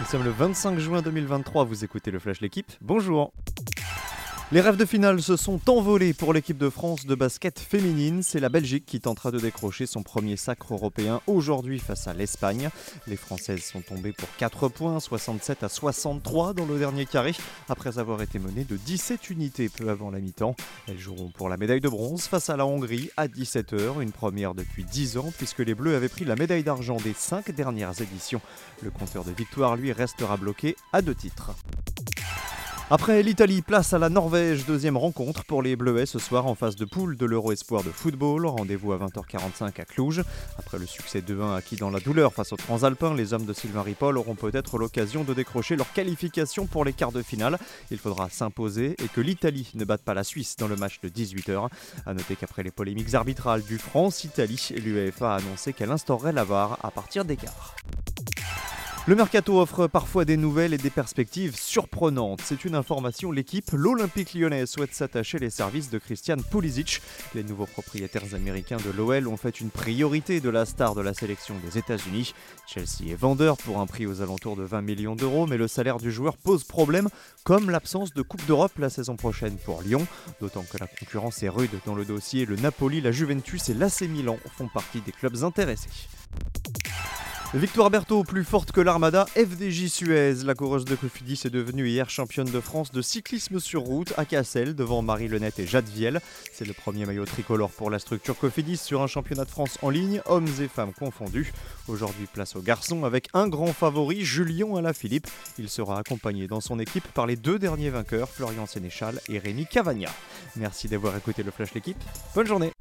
Nous sommes le 25 juin 2023, vous écoutez le Flash L'équipe, bonjour les rêves de finale se sont envolés pour l'équipe de France de basket féminine. C'est la Belgique qui tentera de décrocher son premier sacre européen aujourd'hui face à l'Espagne. Les Françaises sont tombées pour 4 points, 67 à 63 dans le dernier carré, après avoir été menées de 17 unités peu avant la mi-temps. Elles joueront pour la médaille de bronze face à la Hongrie à 17h, une première depuis 10 ans puisque les Bleus avaient pris la médaille d'argent des 5 dernières éditions. Le compteur de victoire, lui, restera bloqué à deux titres. Après l'Italie, place à la Norvège, deuxième rencontre pour les Bleuets ce soir en phase de poule de l'Euro Espoir de football. Rendez-vous à 20h45 à Cluj. Après le succès 2-1 acquis dans la douleur face aux Transalpins, les hommes de Sylvain Ripoll auront peut-être l'occasion de décrocher leur qualification pour les quarts de finale. Il faudra s'imposer et que l'Italie ne batte pas la Suisse dans le match de 18h. A noter qu'après les polémiques arbitrales du France-Italie, l'UEFA a annoncé qu'elle instaurerait la VAR à partir des quarts. Le mercato offre parfois des nouvelles et des perspectives surprenantes. C'est une information, l'équipe, l'Olympique lyonnais souhaite s'attacher les services de Christian Pulisic. Les nouveaux propriétaires américains de l'OL ont fait une priorité de la star de la sélection des États-Unis. Chelsea est vendeur pour un prix aux alentours de 20 millions d'euros, mais le salaire du joueur pose problème, comme l'absence de Coupe d'Europe la saison prochaine pour Lyon. D'autant que la concurrence est rude dans le dossier. Le Napoli, la Juventus et l'AC Milan font partie des clubs intéressés. Victoire Berthaud, plus forte que l'Armada, FDJ Suez. La coureuse de Cofidis est devenue hier championne de France de cyclisme sur route à Cassel devant Marie Lenette et Jade Viel. C'est le premier maillot tricolore pour la structure Cofidis sur un championnat de France en ligne, hommes et femmes confondus. Aujourd'hui, place aux garçons avec un grand favori, Julien Alaphilippe. Il sera accompagné dans son équipe par les deux derniers vainqueurs, Florian Sénéchal et Rémi Cavagna. Merci d'avoir écouté le Flash L'équipe. Bonne journée